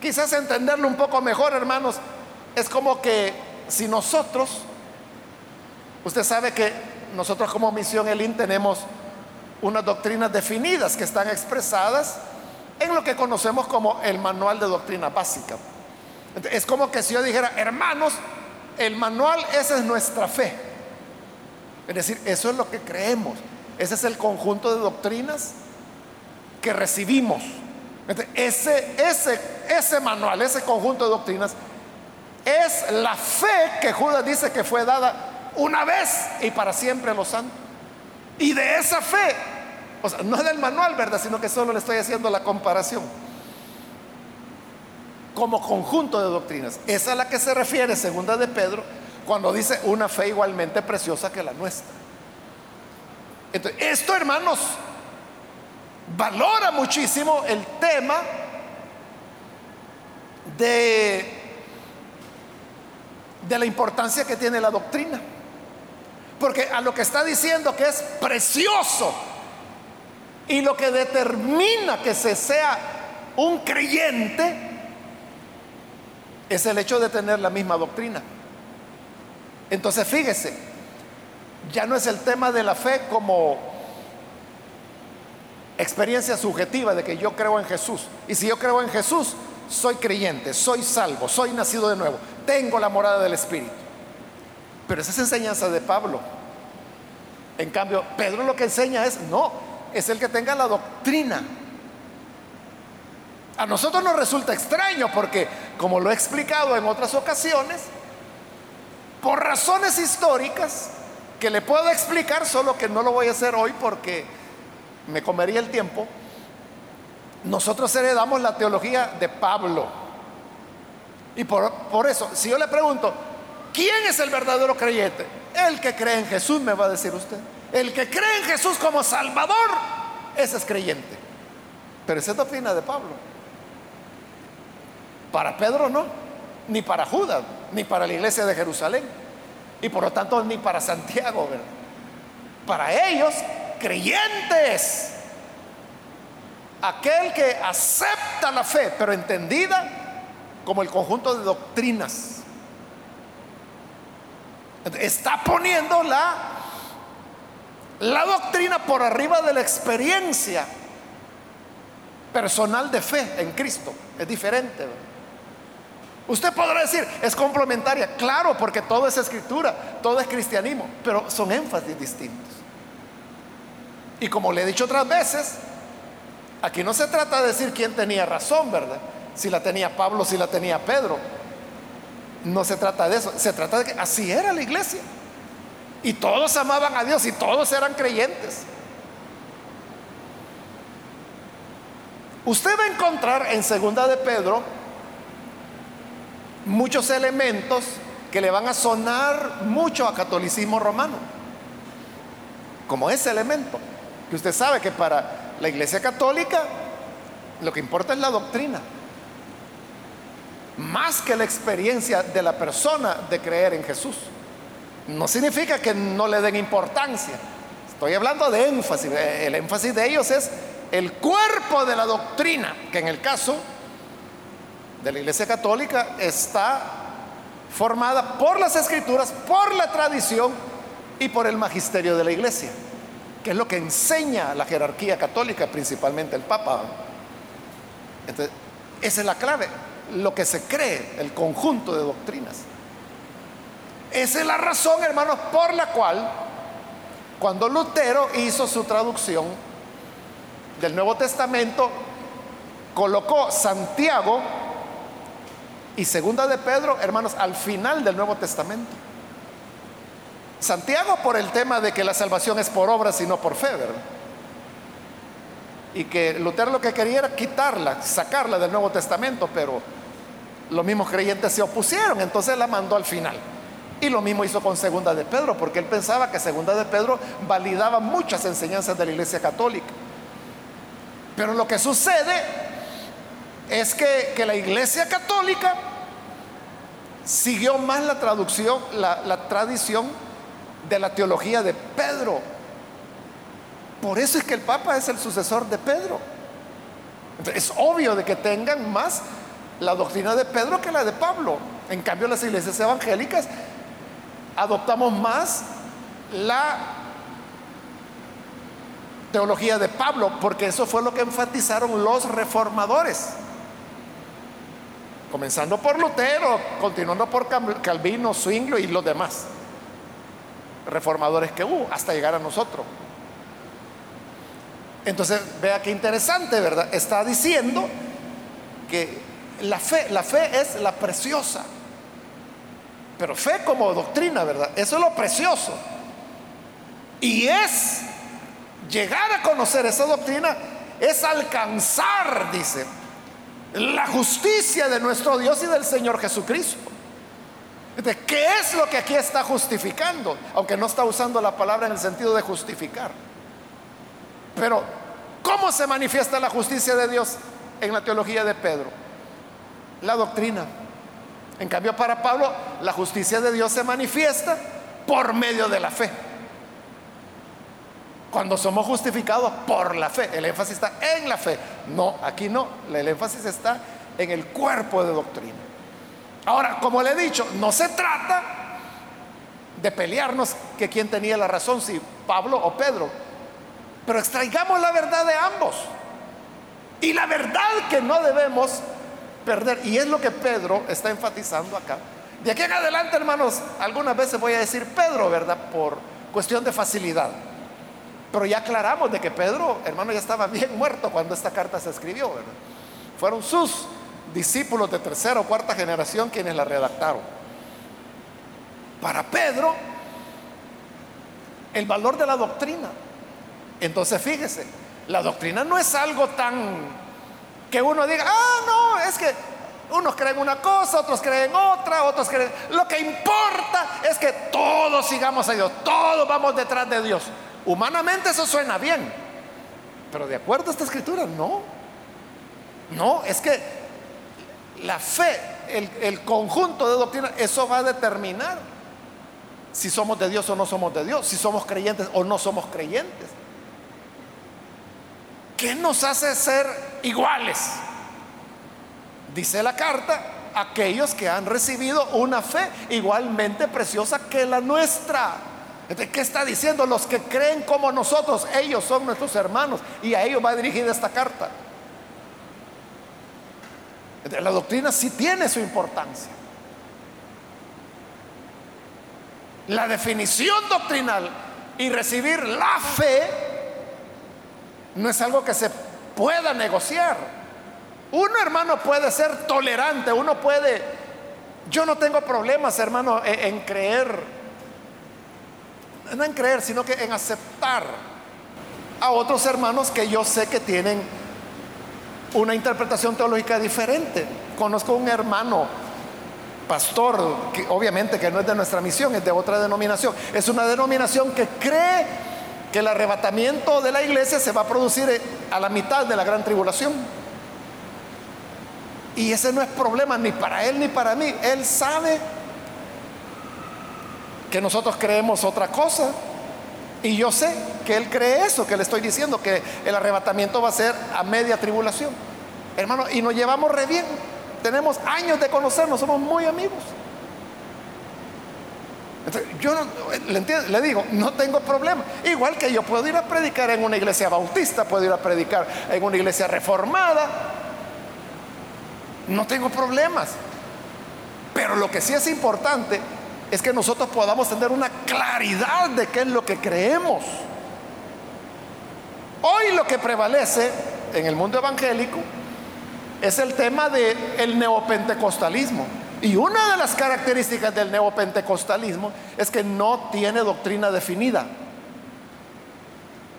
quizás entenderlo un poco mejor, hermanos, es como que si nosotros, usted sabe que nosotros como Misión Elín tenemos unas doctrinas definidas que están expresadas en lo que conocemos como el manual de doctrina básica. Es como que si yo dijera, hermanos, el manual, esa es nuestra fe. Es decir, eso es lo que creemos. Ese es el conjunto de doctrinas que recibimos. ese, ese, ese manual, ese conjunto de doctrinas, es la fe que Judas dice que fue dada una vez y para siempre a los santos. Y de esa fe, o sea, no es del manual, ¿verdad? Sino que solo le estoy haciendo la comparación. Como conjunto de doctrinas. Esa es a la que se refiere, segunda de Pedro, cuando dice una fe igualmente preciosa que la nuestra. Entonces, esto, hermanos, valora muchísimo el tema de, de la importancia que tiene la doctrina. Porque a lo que está diciendo que es precioso y lo que determina que se sea un creyente es el hecho de tener la misma doctrina. Entonces fíjese, ya no es el tema de la fe como experiencia subjetiva de que yo creo en Jesús. Y si yo creo en Jesús, soy creyente, soy salvo, soy nacido de nuevo, tengo la morada del Espíritu. Pero esa es enseñanza de Pablo. En cambio, Pedro lo que enseña es, no, es el que tenga la doctrina. A nosotros nos resulta extraño porque, como lo he explicado en otras ocasiones, por razones históricas que le puedo explicar, solo que no lo voy a hacer hoy porque me comería el tiempo, nosotros heredamos la teología de Pablo. Y por, por eso, si yo le pregunto, ¿Quién es el verdadero creyente? El que cree en Jesús, me va a decir usted. El que cree en Jesús como Salvador, ese es creyente. Pero esa es doctrina de Pablo. Para Pedro no, ni para Judas, ni para la iglesia de Jerusalén, y por lo tanto ni para Santiago. Para ellos, creyentes aquel que acepta la fe, pero entendida como el conjunto de doctrinas. Está poniendo la, la doctrina por arriba de la experiencia personal de fe en Cristo. Es diferente. Usted podrá decir, es complementaria. Claro, porque todo es escritura, todo es cristianismo, pero son énfasis distintos. Y como le he dicho otras veces, aquí no se trata de decir quién tenía razón, ¿verdad? Si la tenía Pablo, si la tenía Pedro. No se trata de eso, se trata de que así era la iglesia. Y todos amaban a Dios y todos eran creyentes. Usted va a encontrar en segunda de Pedro muchos elementos que le van a sonar mucho a catolicismo romano. Como ese elemento, que usted sabe que para la iglesia católica lo que importa es la doctrina más que la experiencia de la persona de creer en Jesús. No significa que no le den importancia. Estoy hablando de énfasis. El énfasis de ellos es el cuerpo de la doctrina, que en el caso de la Iglesia Católica está formada por las escrituras, por la tradición y por el magisterio de la Iglesia, que es lo que enseña la jerarquía católica, principalmente el Papa. Entonces, esa es la clave lo que se cree, el conjunto de doctrinas. Esa es la razón, hermanos, por la cual cuando Lutero hizo su traducción del Nuevo Testamento, colocó Santiago y Segunda de Pedro, hermanos, al final del Nuevo Testamento. Santiago por el tema de que la salvación es por obras y no por fe, ¿verdad? Y que Lutero lo que quería era quitarla, sacarla del Nuevo Testamento, pero los mismos creyentes se opusieron, entonces la mandó al final. Y lo mismo hizo con Segunda de Pedro, porque él pensaba que Segunda de Pedro validaba muchas enseñanzas de la Iglesia Católica. Pero lo que sucede es que, la Iglesia Católica siguió más la traducción, la, la tradición de la teología de Pedro. Por eso es que el Papa es el sucesor de Pedro. Es obvio de que tengan más la doctrina de Pedro que la de Pablo. En cambio, las iglesias evangélicas adoptamos más la teología de Pablo, porque eso fue lo que enfatizaron los reformadores. Comenzando por Lutero, continuando por Calvino, Zwingli y los demás reformadores que hubo, hasta llegar a nosotros. Entonces, vea qué interesante, ¿verdad? Está diciendo que la fe, la fe es la preciosa. Pero fe como doctrina, ¿verdad? Eso es lo precioso. Y es llegar a conocer esa doctrina, es alcanzar, dice, la justicia de nuestro Dios y del Señor Jesucristo. ¿Qué es lo que aquí está justificando? Aunque no está usando la palabra en el sentido de justificar. Pero, ¿cómo se manifiesta la justicia de Dios en la teología de Pedro? La doctrina. En cambio, para Pablo, la justicia de Dios se manifiesta por medio de la fe. Cuando somos justificados por la fe, el énfasis está en la fe. No, aquí no, el énfasis está en el cuerpo de doctrina. Ahora, como le he dicho, no se trata de pelearnos que quién tenía la razón, si Pablo o Pedro, pero extraigamos la verdad de ambos. Y la verdad que no debemos perder. Y es lo que Pedro está enfatizando acá. De aquí en adelante, hermanos, algunas veces voy a decir Pedro, ¿verdad? Por cuestión de facilidad. Pero ya aclaramos de que Pedro, hermano, ya estaba bien muerto cuando esta carta se escribió, ¿verdad? Fueron sus discípulos de tercera o cuarta generación quienes la redactaron. Para Pedro, el valor de la doctrina. Entonces, fíjese, la doctrina no es algo tan que uno diga, ah, no, es que unos creen una cosa, otros creen otra, otros creen... Lo que importa es que todos sigamos a Dios, todos vamos detrás de Dios. Humanamente eso suena bien, pero de acuerdo a esta escritura, no. No, es que la fe, el, el conjunto de doctrina, eso va a determinar si somos de Dios o no somos de Dios, si somos creyentes o no somos creyentes. ¿qué nos hace ser iguales? Dice la carta, aquellos que han recibido una fe igualmente preciosa que la nuestra. ¿Qué está diciendo? Los que creen como nosotros, ellos son nuestros hermanos y a ellos va dirigida esta carta. La doctrina sí tiene su importancia. La definición doctrinal y recibir la fe no es algo que se pueda negociar. Uno, hermano, puede ser tolerante, uno puede, yo no tengo problemas, hermano, e, en, creer, no en creer, sino que en aceptar a otros hermanos que yo sé que tienen una interpretación teológica diferente. Conozco un hermano pastor, que obviamente que no es de nuestra misión, es de otra denominación. Es una denominación que cree que el arrebatamiento de la iglesia se va a producir a la mitad de la gran tribulación. Y ese no es problema ni para él ni para mí. Él sabe que nosotros creemos otra cosa. Y yo sé que él cree eso, que le estoy diciendo, que el arrebatamiento va a ser a media tribulación. Hermano, y nos llevamos re bien. Tenemos años de conocernos, somos muy amigos. Yo le, le, digo, no tengo problema. Igual que yo puedo ir a predicar en una iglesia bautista, puedo ir a predicar en una iglesia reformada. No tengo problemas. Pero lo que sí es importante es que nosotros podamos tener una claridad de qué es lo que creemos. Hoy lo que prevalece en el mundo evangélico es el tema del el neopentecostalismo. Y una de las características del neopentecostalismo es que no tiene doctrina definida.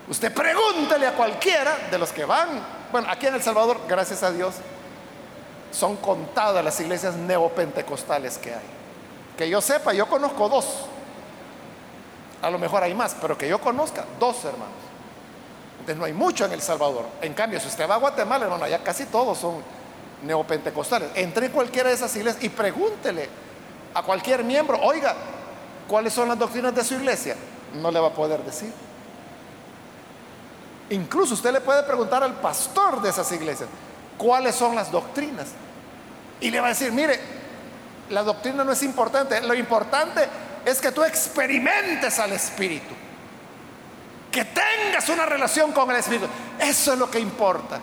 Usted pregúntele a cualquiera de los que van, bueno, aquí en El Salvador, gracias a Dios, son contadas las iglesias neopentecostales que hay. Que yo sepa, yo conozco dos. A lo mejor hay más, pero que yo conozca, dos hermanos. Entonces no hay mucho en El Salvador. En cambio, si usted va a Guatemala, hermano, allá casi todos son neopentecostales. Entre en cualquiera de esas iglesias y pregúntele a cualquier miembro, oiga, ¿cuáles son las doctrinas de su iglesia? No le va a poder decir. Incluso usted le puede preguntar al pastor de esas iglesias, ¿cuáles son las doctrinas? Y le va a decir, mire, la doctrina no es importante, lo importante es que tú experimentes al Espíritu que tengas una relación con el Espíritu. Eso es lo que importa.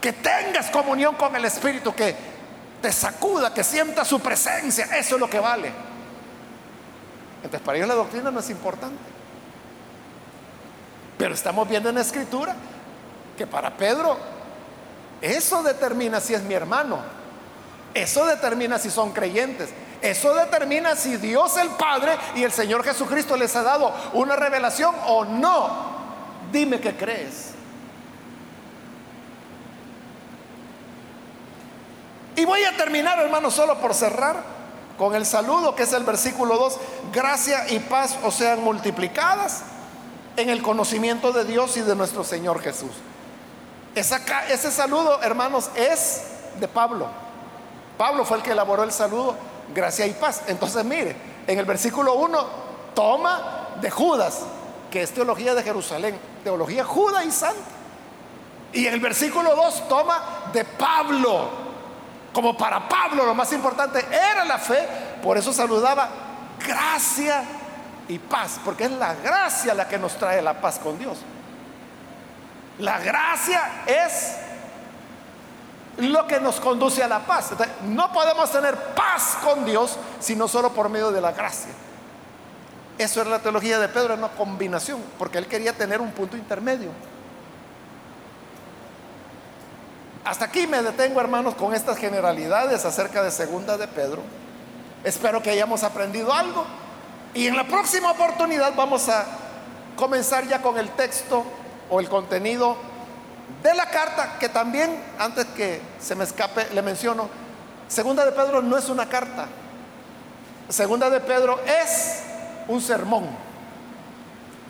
Que tengas comunión con el Espíritu, que te sacuda, que sienta su presencia. Eso es lo que vale. Entonces, para ellos la doctrina no es importante. Pero estamos viendo en la Escritura que para Pedro eso determina si es mi hermano. Eso determina si son creyentes. Eso determina si Dios el Padre y el Señor Jesucristo les ha dado una revelación o no. Dime que crees. Y voy a terminar, hermano, solo por cerrar con el saludo, que es el versículo 2. Gracia y paz os sean multiplicadas en el conocimiento de Dios y de nuestro Señor Jesús. ese saludo, hermanos, es de Pablo. Pablo fue el que elaboró el saludo gracia y paz. Entonces mire, en el versículo 1 toma de Judas, que es teología de Jerusalén, teología juda y santa. Y en el versículo 2 toma de Pablo. Como para Pablo lo más importante era la fe, por eso saludaba gracia y paz, porque es la gracia la que nos trae la paz con Dios. La gracia es lo que nos conduce a la paz. no podemos tener paz con Dios sino solo por medio de la gracia. Eso era la teología de Pedro, era una combinación, porque él quería tener un punto intermedio. Hasta aquí me detengo, hermanos, con estas generalidades acerca de segunda de Pedro. Espero que hayamos aprendido algo. Y en la próxima oportunidad vamos a comenzar ya con el texto o el contenido de la carta, que también, antes que se me escape, le menciono, segunda de Pedro no es una carta. Segunda de Pedro es un sermón.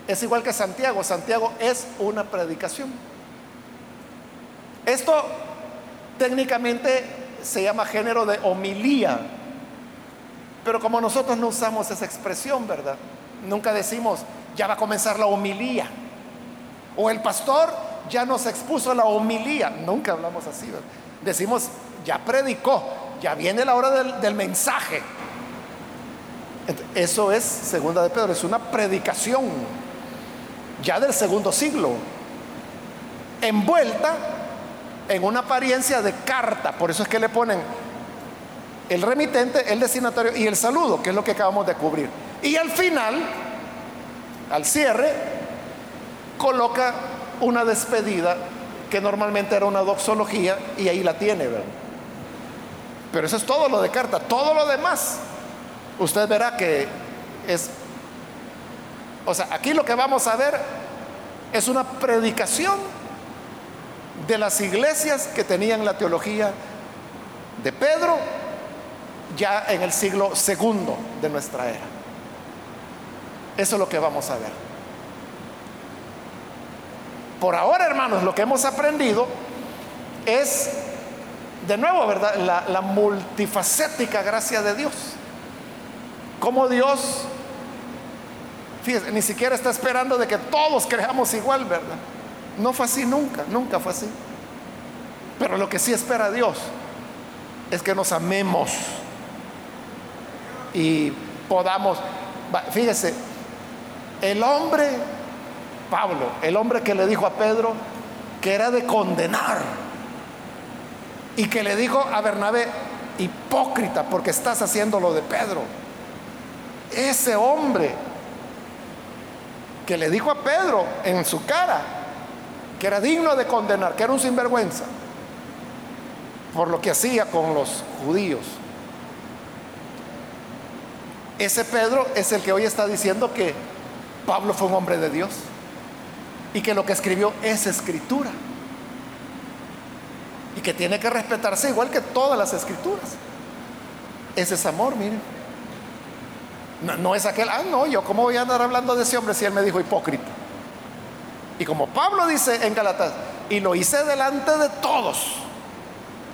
Es igual que Santiago. Santiago es una predicación. Esto técnicamente se llama género de homilía. Pero como nosotros no usamos esa expresión, ¿verdad? Nunca decimos, ya va a comenzar la homilía. O el pastor ya nos expuso la homilía. Nunca hablamos así. Decimos, ya predicó, ya viene la hora del, del mensaje. Eso es segunda de Pedro, es una predicación ya del segundo siglo, envuelta en una apariencia de carta. Por eso es que le ponen el remitente, el destinatario y el saludo, que es lo que acabamos de cubrir. Y al final, al cierre, coloca una despedida que normalmente era una doxología y ahí la tiene, ¿verdad? Pero eso es todo lo de carta, todo lo demás. Usted verá que es, o sea, aquí lo que vamos a ver es una predicación de las iglesias que tenían la teología de Pedro ya en el siglo segundo de nuestra era. Eso es lo que vamos a ver. Por ahora, hermanos, lo que hemos aprendido es, de nuevo, ¿verdad? La, multifacética gracia de Dios. Como Dios, fíjese, ni siquiera está esperando de que todos creamos igual, ¿verdad? No fue así nunca, nunca fue así. Pero lo que sí espera Dios es que nos amemos y podamos, fíjese, el hombre, Pablo, el hombre que le dijo a Pedro que era de condenar y que le dijo a Bernabé, hipócrita porque estás haciendo lo de Pedro. Ese hombre que le dijo a Pedro en su cara que era digno de condenar, que era un sinvergüenza por lo que hacía con los judíos. Ese Pedro es el que hoy está diciendo que Pablo fue un hombre de Dios y que lo que escribió es escritura y que tiene que respetarse igual que todas las escrituras. Ese es amor, miren. No, es aquel, ah, no, yo cómo voy a andar hablando de ese hombre si él me dijo hipócrita. Y como Pablo dice en Galatas, y lo hice delante de todos,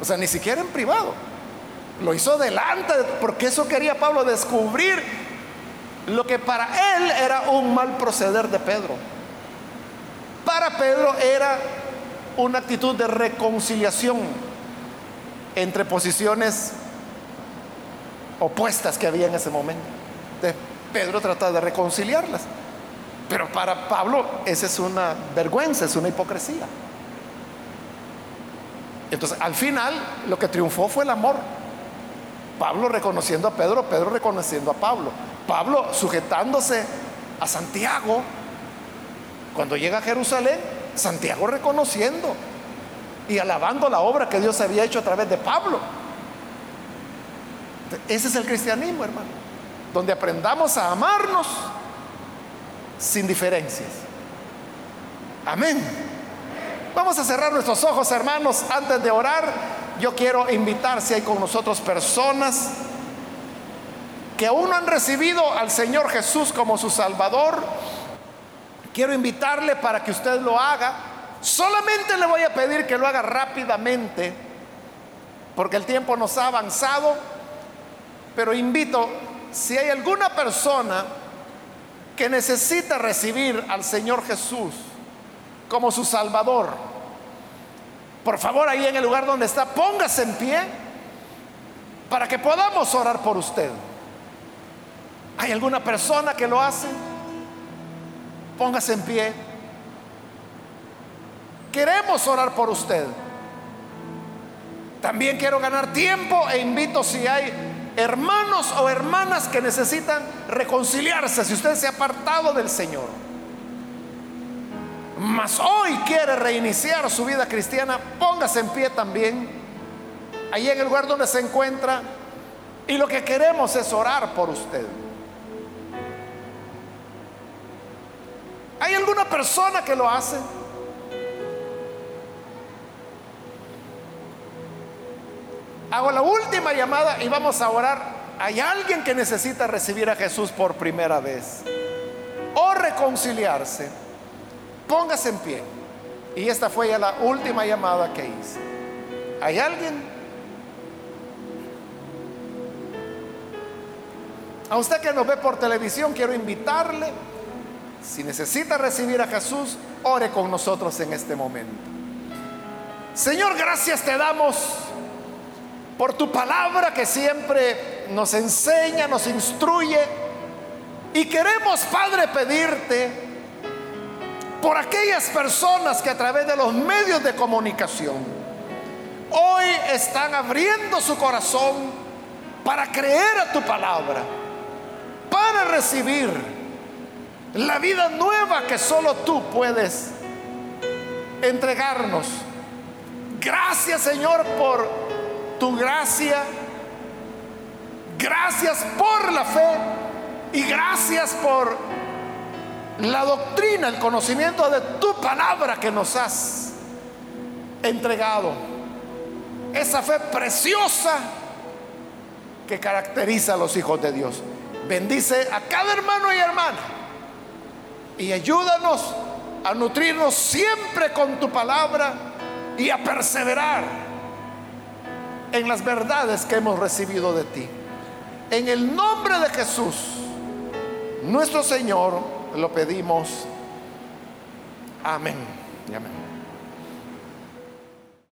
o sea, ni siquiera en privado, lo hizo delante, porque eso quería Pablo descubrir lo que para él era un mal proceder de Pedro. Para Pedro era una actitud de reconciliación entre posiciones opuestas que había en ese momento. Entonces, Pedro trata de reconciliarlas. Pero para Pablo esa es una vergüenza, es una hipocresía. Entonces, al final, lo que triunfó fue el amor. Pablo reconociendo a Pedro, Pedro reconociendo a Pablo. Pablo sujetándose a Santiago. Cuando llega a Jerusalén, Santiago reconociendo y alabando la obra que Dios había hecho a través de Pablo. Ese es el cristianismo, hermano. Donde aprendamos a amarnos sin diferencias. Amén. Vamos a cerrar nuestros ojos, hermanos, antes de orar. Yo quiero invitar si hay con nosotros personas que aún no han recibido al Señor Jesús como su Salvador. Quiero invitarle para que usted lo haga. Solamente le voy a pedir que lo haga rápidamente, porque el tiempo nos ha avanzado. Pero invito, si hay alguna persona que necesita recibir al Señor Jesús como su Salvador, por favor ahí en el lugar donde está, póngase en pie para que podamos orar por usted. ¿Hay alguna persona que lo hace? Póngase en pie. Queremos orar por usted. También quiero ganar tiempo e invito si hay hermanos o hermanas que necesitan reconciliarse, si usted se ha apartado del Señor, mas hoy quiere reiniciar su vida cristiana, póngase en pie también, ahí en el lugar donde se encuentra, y lo que queremos es orar por usted. ¿Hay alguna persona que lo hace? Hago la última llamada y vamos a orar. Hay alguien que necesita recibir a Jesús por primera vez o reconciliarse. Póngase en pie. Y esta fue ya la última llamada que hice. ¿Hay alguien? A usted que nos ve por televisión, quiero invitarle. Si necesita recibir a Jesús, ore con nosotros en este momento. Señor, gracias te damos por tu palabra que siempre nos enseña, nos instruye. Y queremos, Padre, pedirte por aquellas personas que a través de los medios de comunicación hoy están abriendo su corazón para creer a tu palabra, para recibir la vida nueva que solo tú puedes entregarnos. Gracias Señor por tu gracia. Gracias por la fe y gracias por la doctrina, el conocimiento de tu palabra que nos has entregado. Esa fe preciosa que caracteriza a los hijos de Dios. Bendice a cada hermano y hermana y ayúdanos a nutrirnos siempre con tu palabra y a perseverar en las verdades que hemos recibido de ti. En el nombre de Jesús, nuestro Señor, lo pedimos. Amén. amén.